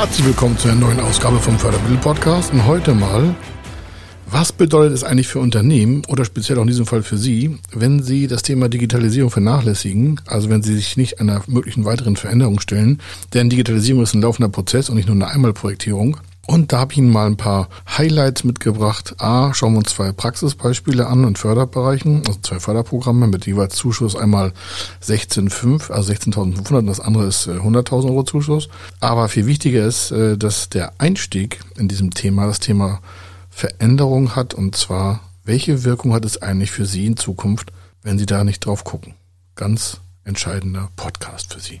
Herzlich willkommen zu einer neuen Ausgabe vom Fördermittel-Podcast. Und heute mal, was bedeutet es eigentlich für Unternehmen oder speziell auch in diesem Fall für Sie, wenn Sie das Thema Digitalisierung vernachlässigen, also wenn Sie sich nicht einer möglichen weiteren Veränderung stellen? Denn Digitalisierung ist ein laufender Prozess und nicht nur eine Einmalprojektierung. Und da habe ich Ihnen mal ein paar Highlights mitgebracht. A, schauen wir uns zwei Praxisbeispiele an in Förderbereichen, also zwei Förderprogramme mit jeweils Zuschuss einmal 16,5, also 16.500 und das andere ist 100.000 äh, Euro Zuschuss. Aber viel wichtiger ist, äh, dass der Einstieg in diesem Thema das Thema Veränderung hat und zwar, welche Wirkung hat es eigentlich für Sie in Zukunft, wenn Sie da nicht drauf gucken? Ganz entscheidender Podcast für Sie.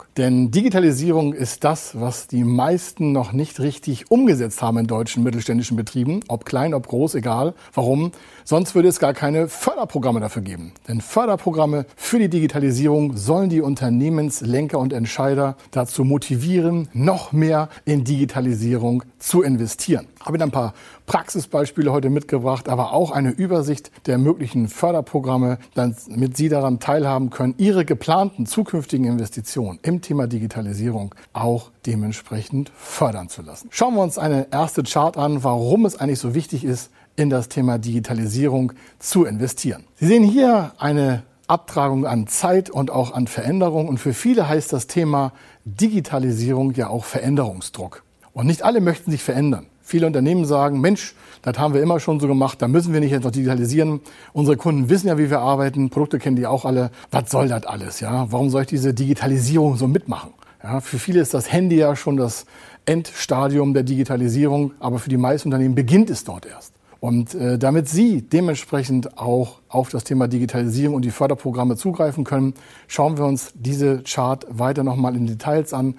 Denn Digitalisierung ist das, was die meisten noch nicht richtig umgesetzt haben in deutschen mittelständischen Betrieben, ob klein, ob groß, egal. Warum? Sonst würde es gar keine Förderprogramme dafür geben. Denn Förderprogramme für die Digitalisierung sollen die Unternehmenslenker und Entscheider dazu motivieren, noch mehr in Digitalisierung zu investieren. Habe Ihnen ein paar Praxisbeispiele heute mitgebracht, aber auch eine Übersicht der möglichen Förderprogramme, damit Sie daran teilhaben können, Ihre geplanten zukünftigen Investitionen im Thema Digitalisierung auch dementsprechend fördern zu lassen. Schauen wir uns eine erste Chart an, warum es eigentlich so wichtig ist, in das Thema Digitalisierung zu investieren. Sie sehen hier eine Abtragung an Zeit und auch an Veränderung. Und für viele heißt das Thema Digitalisierung ja auch Veränderungsdruck. Und nicht alle möchten sich verändern. Viele Unternehmen sagen, Mensch, das haben wir immer schon so gemacht, da müssen wir nicht jetzt noch digitalisieren. Unsere Kunden wissen ja, wie wir arbeiten, Produkte kennen die auch alle. Was soll das alles? Ja? Warum soll ich diese Digitalisierung so mitmachen? Ja, für viele ist das Handy ja schon das Endstadium der Digitalisierung, aber für die meisten Unternehmen beginnt es dort erst. Und äh, damit Sie dementsprechend auch auf das Thema Digitalisierung und die Förderprogramme zugreifen können, schauen wir uns diese Chart weiter nochmal in Details an.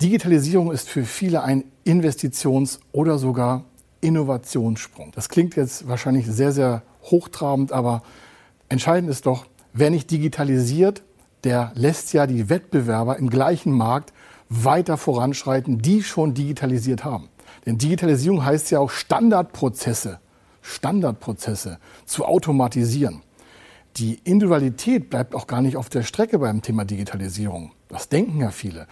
Digitalisierung ist für viele ein Investitions- oder sogar Innovationssprung. Das klingt jetzt wahrscheinlich sehr, sehr hochtrabend, aber entscheidend ist doch, wer nicht digitalisiert, der lässt ja die Wettbewerber im gleichen Markt weiter voranschreiten, die schon digitalisiert haben. Denn Digitalisierung heißt ja auch Standardprozesse, Standardprozesse zu automatisieren. Die Individualität bleibt auch gar nicht auf der Strecke beim Thema Digitalisierung. Das denken ja viele.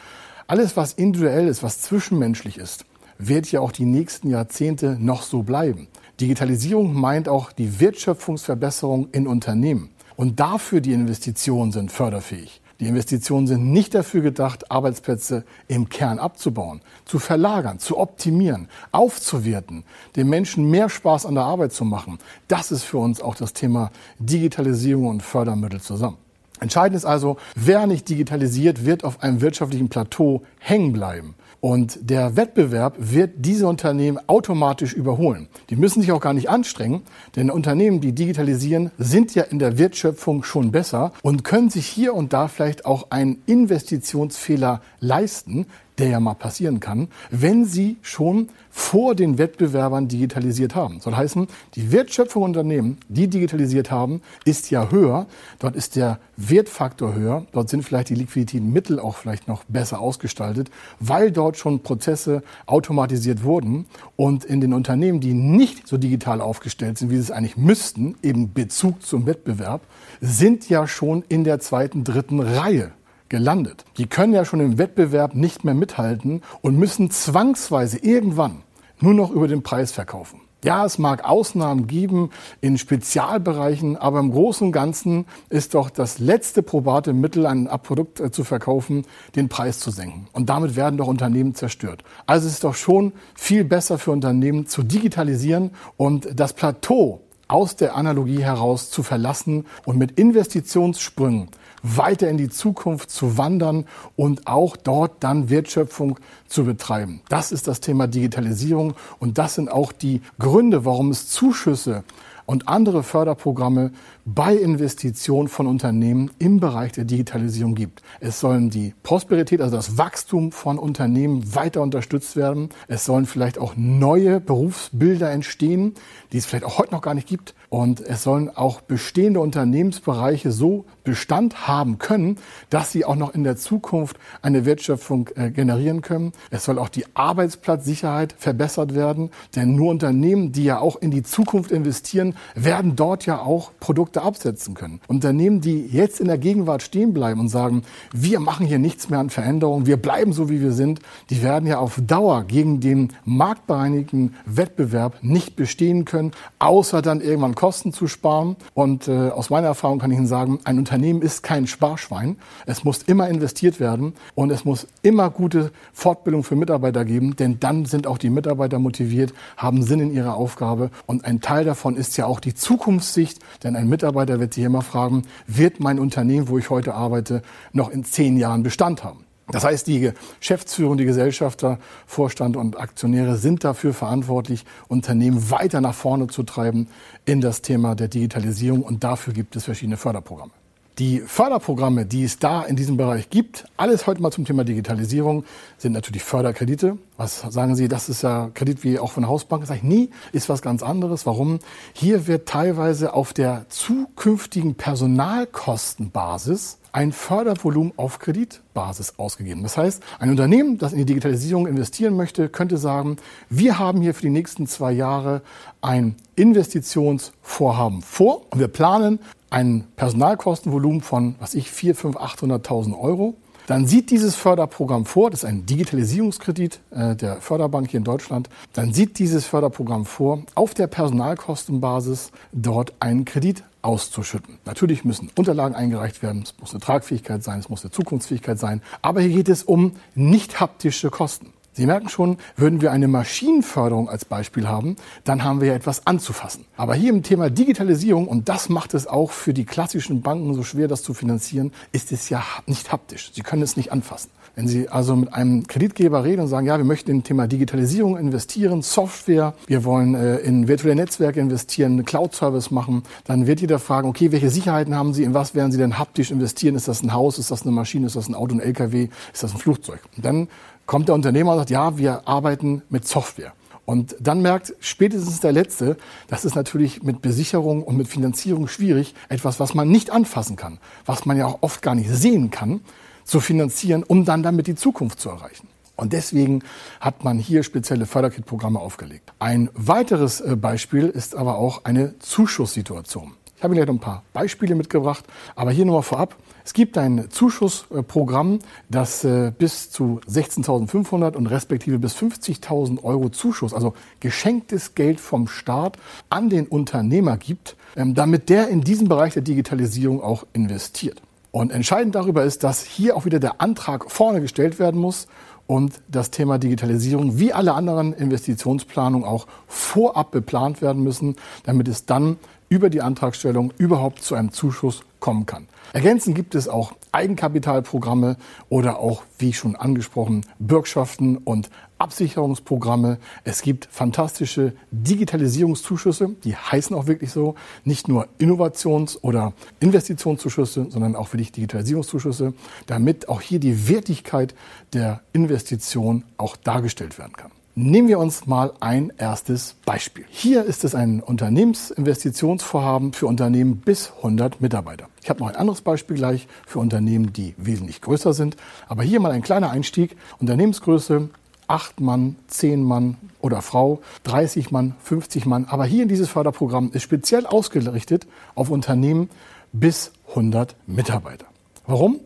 Alles, was individuell ist, was zwischenmenschlich ist, wird ja auch die nächsten Jahrzehnte noch so bleiben. Digitalisierung meint auch die Wertschöpfungsverbesserung in Unternehmen. Und dafür die Investitionen sind förderfähig. Die Investitionen sind nicht dafür gedacht, Arbeitsplätze im Kern abzubauen, zu verlagern, zu optimieren, aufzuwerten, den Menschen mehr Spaß an der Arbeit zu machen. Das ist für uns auch das Thema Digitalisierung und Fördermittel zusammen. Entscheidend ist also, wer nicht digitalisiert, wird auf einem wirtschaftlichen Plateau hängen bleiben. Und der Wettbewerb wird diese Unternehmen automatisch überholen. Die müssen sich auch gar nicht anstrengen, denn Unternehmen, die digitalisieren, sind ja in der Wertschöpfung schon besser und können sich hier und da vielleicht auch einen Investitionsfehler leisten, der ja mal passieren kann, wenn sie schon vor den Wettbewerbern digitalisiert haben. Soll heißen, die Wertschöpfung Unternehmen, die digitalisiert haben, ist ja höher. Dort ist der Wertfaktor höher. Dort sind vielleicht die liquiditäten Mittel auch vielleicht noch besser ausgestaltet, weil dort schon Prozesse automatisiert wurden. Und in den Unternehmen, die nicht so digital aufgestellt sind, wie sie es eigentlich müssten, eben Bezug zum Wettbewerb, sind ja schon in der zweiten, dritten Reihe gelandet. Die können ja schon im Wettbewerb nicht mehr mithalten und müssen zwangsweise irgendwann nur noch über den Preis verkaufen. Ja, es mag Ausnahmen geben in Spezialbereichen, aber im Großen und Ganzen ist doch das letzte probate Mittel, ein Produkt äh, zu verkaufen, den Preis zu senken. Und damit werden doch Unternehmen zerstört. Also es ist doch schon viel besser für Unternehmen zu digitalisieren und das Plateau aus der Analogie heraus zu verlassen und mit Investitionssprüngen weiter in die Zukunft zu wandern und auch dort dann Wertschöpfung zu betreiben. Das ist das Thema Digitalisierung und das sind auch die Gründe, warum es Zuschüsse und andere Förderprogramme bei Investitionen von Unternehmen im Bereich der Digitalisierung gibt. Es sollen die Prosperität, also das Wachstum von Unternehmen weiter unterstützt werden. Es sollen vielleicht auch neue Berufsbilder entstehen, die es vielleicht auch heute noch gar nicht gibt. Und es sollen auch bestehende Unternehmensbereiche so Bestand haben können, dass sie auch noch in der Zukunft eine Wertschöpfung äh, generieren können. Es soll auch die Arbeitsplatzsicherheit verbessert werden, denn nur Unternehmen, die ja auch in die Zukunft investieren, werden dort ja auch Produkte absetzen können. Unternehmen, die jetzt in der Gegenwart stehen bleiben und sagen, wir machen hier nichts mehr an Veränderungen, wir bleiben so, wie wir sind, die werden ja auf Dauer gegen den marktbereinigten Wettbewerb nicht bestehen können, außer dann irgendwann Kosten zu sparen. Und äh, aus meiner Erfahrung kann ich Ihnen sagen, ein Unternehmen ist kein Sparschwein. Es muss immer investiert werden und es muss immer gute Fortbildung für Mitarbeiter geben, denn dann sind auch die Mitarbeiter motiviert, haben Sinn in ihrer Aufgabe. Und ein Teil davon ist ja auch die Zukunftssicht, denn ein Mitarbeiter wird sich immer fragen, wird mein Unternehmen, wo ich heute arbeite, noch in zehn Jahren Bestand haben? Das heißt, die Geschäftsführung, die Gesellschafter, Vorstand und Aktionäre sind dafür verantwortlich, Unternehmen weiter nach vorne zu treiben in das Thema der Digitalisierung. Und dafür gibt es verschiedene Förderprogramme. Die Förderprogramme, die es da in diesem Bereich gibt, alles heute mal zum Thema Digitalisierung, sind natürlich Förderkredite. Was sagen Sie, das ist ja Kredit wie auch von der Hausbank? Sag ich, nie, ist was ganz anderes. Warum? Hier wird teilweise auf der zukünftigen Personalkostenbasis ein Fördervolumen auf Kreditbasis ausgegeben. Das heißt, ein Unternehmen, das in die Digitalisierung investieren möchte, könnte sagen, wir haben hier für die nächsten zwei Jahre ein Investitionsvorhaben vor und wir planen ein Personalkostenvolumen von, was ich, 4, 5, 800.000 Euro. Dann sieht dieses Förderprogramm vor, das ist ein Digitalisierungskredit äh, der Förderbank hier in Deutschland, dann sieht dieses Förderprogramm vor, auf der Personalkostenbasis dort einen Kredit auszuschütten. Natürlich müssen Unterlagen eingereicht werden, es muss eine Tragfähigkeit sein, es muss eine Zukunftsfähigkeit sein, aber hier geht es um nicht haptische Kosten. Sie merken schon, würden wir eine Maschinenförderung als Beispiel haben, dann haben wir ja etwas anzufassen. Aber hier im Thema Digitalisierung, und das macht es auch für die klassischen Banken so schwer, das zu finanzieren, ist es ja nicht haptisch. Sie können es nicht anfassen. Wenn Sie also mit einem Kreditgeber reden und sagen, ja, wir möchten in Thema Digitalisierung investieren, Software, wir wollen äh, in virtuelle Netzwerke investieren, Cloud-Service machen, dann wird jeder fragen, okay, welche Sicherheiten haben Sie, in was werden Sie denn haptisch investieren? Ist das ein Haus, ist das eine Maschine, ist das ein Auto, ein LKW, ist das ein Flugzeug? Und dann kommt der Unternehmer und sagt, ja, wir arbeiten mit Software. Und dann merkt spätestens der Letzte, das ist natürlich mit Besicherung und mit Finanzierung schwierig, etwas, was man nicht anfassen kann, was man ja auch oft gar nicht sehen kann, zu finanzieren, um dann damit die Zukunft zu erreichen. Und deswegen hat man hier spezielle Förderkit-Programme aufgelegt. Ein weiteres äh, Beispiel ist aber auch eine Zuschusssituation. Ich habe Ihnen gleich noch ein paar Beispiele mitgebracht, aber hier nochmal vorab. Es gibt ein Zuschussprogramm, das äh, bis zu 16.500 und respektive bis 50.000 Euro Zuschuss, also geschenktes Geld vom Staat an den Unternehmer gibt, ähm, damit der in diesem Bereich der Digitalisierung auch investiert. Und entscheidend darüber ist, dass hier auch wieder der Antrag vorne gestellt werden muss und das Thema Digitalisierung wie alle anderen Investitionsplanungen auch vorab beplant werden müssen, damit es dann über die Antragstellung überhaupt zu einem Zuschuss kommen kann. Ergänzend gibt es auch Eigenkapitalprogramme oder auch, wie schon angesprochen, Bürgschaften und Absicherungsprogramme. Es gibt fantastische Digitalisierungszuschüsse, die heißen auch wirklich so. Nicht nur Innovations- oder Investitionszuschüsse, sondern auch wirklich Digitalisierungszuschüsse, damit auch hier die Wertigkeit der Investition auch dargestellt werden kann. Nehmen wir uns mal ein erstes Beispiel. Hier ist es ein Unternehmensinvestitionsvorhaben für Unternehmen bis 100 Mitarbeiter. Ich habe noch ein anderes Beispiel gleich für Unternehmen, die wesentlich größer sind. Aber hier mal ein kleiner Einstieg. Unternehmensgröße 8 Mann, 10 Mann oder Frau, 30 Mann, 50 Mann. Aber hier dieses Förderprogramm ist speziell ausgerichtet auf Unternehmen bis 100 Mitarbeiter. Warum?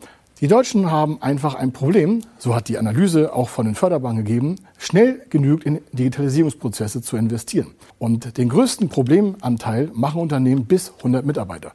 Die Deutschen haben einfach ein Problem, so hat die Analyse auch von den Förderbanken gegeben, schnell genügend in Digitalisierungsprozesse zu investieren. Und den größten Problemanteil machen Unternehmen bis 100 Mitarbeiter.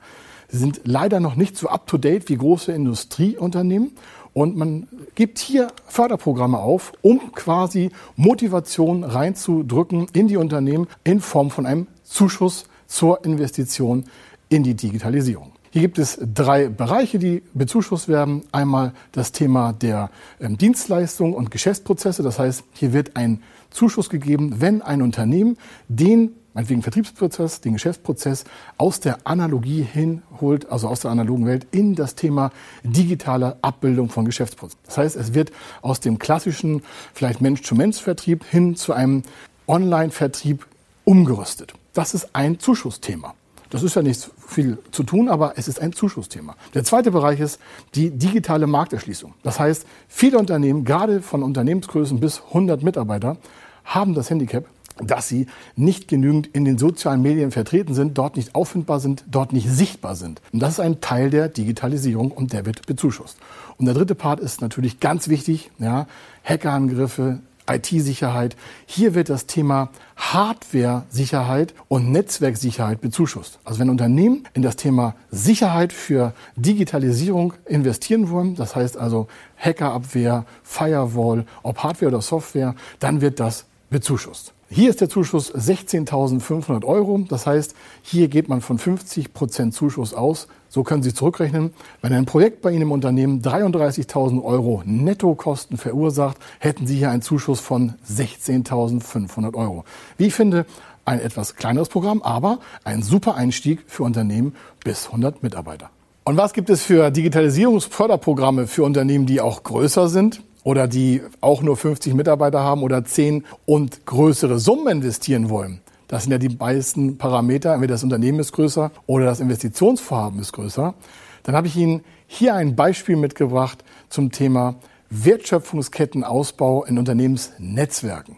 Sie sind leider noch nicht so up-to-date wie große Industrieunternehmen. Und man gibt hier Förderprogramme auf, um quasi Motivation reinzudrücken in die Unternehmen in Form von einem Zuschuss zur Investition in die Digitalisierung. Hier gibt es drei Bereiche, die bezuschusst werden. Einmal das Thema der ähm, Dienstleistung und Geschäftsprozesse. Das heißt, hier wird ein Zuschuss gegeben, wenn ein Unternehmen den meinetwegen Vertriebsprozess, den Geschäftsprozess aus der Analogie hinholt, also aus der analogen Welt, in das Thema digitale Abbildung von Geschäftsprozessen. Das heißt, es wird aus dem klassischen, vielleicht Mensch-zu-Mensch-Vertrieb hin zu einem Online-Vertrieb umgerüstet. Das ist ein Zuschussthema. Das ist ja nicht viel zu tun, aber es ist ein Zuschussthema. Der zweite Bereich ist die digitale Markterschließung. Das heißt, viele Unternehmen, gerade von Unternehmensgrößen bis 100 Mitarbeiter, haben das Handicap, dass sie nicht genügend in den sozialen Medien vertreten sind, dort nicht auffindbar sind, dort nicht sichtbar sind. Und das ist ein Teil der Digitalisierung und der wird bezuschusst. Und der dritte Part ist natürlich ganz wichtig, ja, Hackerangriffe, IT-Sicherheit. Hier wird das Thema Hardware-Sicherheit und Netzwerksicherheit bezuschusst. Also wenn Unternehmen in das Thema Sicherheit für Digitalisierung investieren wollen, das heißt also Hackerabwehr, Firewall, ob Hardware oder Software, dann wird das bezuschusst. Hier ist der Zuschuss 16.500 Euro. Das heißt, hier geht man von 50 Prozent Zuschuss aus. So können Sie zurückrechnen. Wenn ein Projekt bei Ihnen im Unternehmen 33.000 Euro Nettokosten verursacht, hätten Sie hier einen Zuschuss von 16.500 Euro. Wie ich finde, ein etwas kleineres Programm, aber ein super Einstieg für Unternehmen bis 100 Mitarbeiter. Und was gibt es für Digitalisierungsförderprogramme für Unternehmen, die auch größer sind? Oder die auch nur 50 Mitarbeiter haben oder 10 und größere Summen investieren wollen. Das sind ja die meisten Parameter. Entweder das Unternehmen ist größer oder das Investitionsvorhaben ist größer. Dann habe ich Ihnen hier ein Beispiel mitgebracht zum Thema Wertschöpfungskettenausbau in Unternehmensnetzwerken.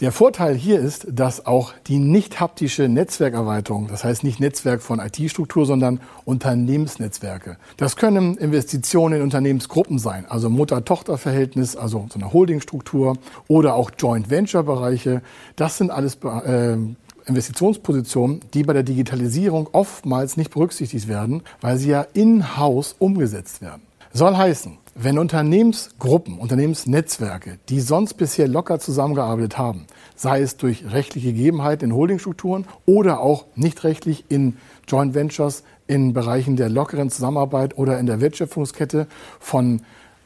Der Vorteil hier ist, dass auch die nicht haptische Netzwerkerweiterung, das heißt nicht Netzwerk von IT-Struktur, sondern Unternehmensnetzwerke. Das können Investitionen in Unternehmensgruppen sein, also Mutter-Tochter-Verhältnis, also so eine Holdingstruktur oder auch Joint-Venture-Bereiche. Das sind alles äh, Investitionspositionen, die bei der Digitalisierung oftmals nicht berücksichtigt werden, weil sie ja in-house umgesetzt werden. Soll heißen, wenn Unternehmensgruppen, Unternehmensnetzwerke, die sonst bisher locker zusammengearbeitet haben, sei es durch rechtliche Gegebenheiten in Holdingstrukturen oder auch nicht rechtlich in Joint Ventures in Bereichen der lockeren Zusammenarbeit oder in der Wertschöpfungskette von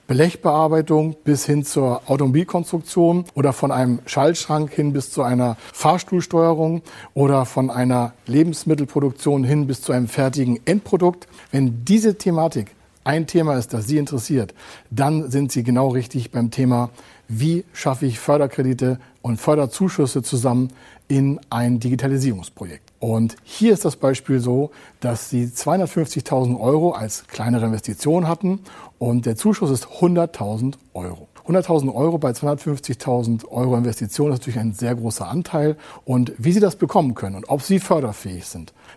Blechbearbeitung bis hin zur Automobilkonstruktion oder von einem Schaltschrank hin bis zu einer Fahrstuhlsteuerung oder von einer Lebensmittelproduktion hin bis zu einem fertigen Endprodukt. Wenn diese Thematik ein Thema ist, das Sie interessiert, dann sind Sie genau richtig beim Thema, wie schaffe ich Förderkredite und Förderzuschüsse zusammen in ein Digitalisierungsprojekt. Und hier ist das Beispiel so, dass Sie 250.000 Euro als kleinere Investition hatten und der Zuschuss ist 100.000 Euro. 100.000 Euro bei 250.000 Euro Investition ist natürlich ein sehr großer Anteil. Und wie Sie das bekommen können und ob Sie förderfähig sind,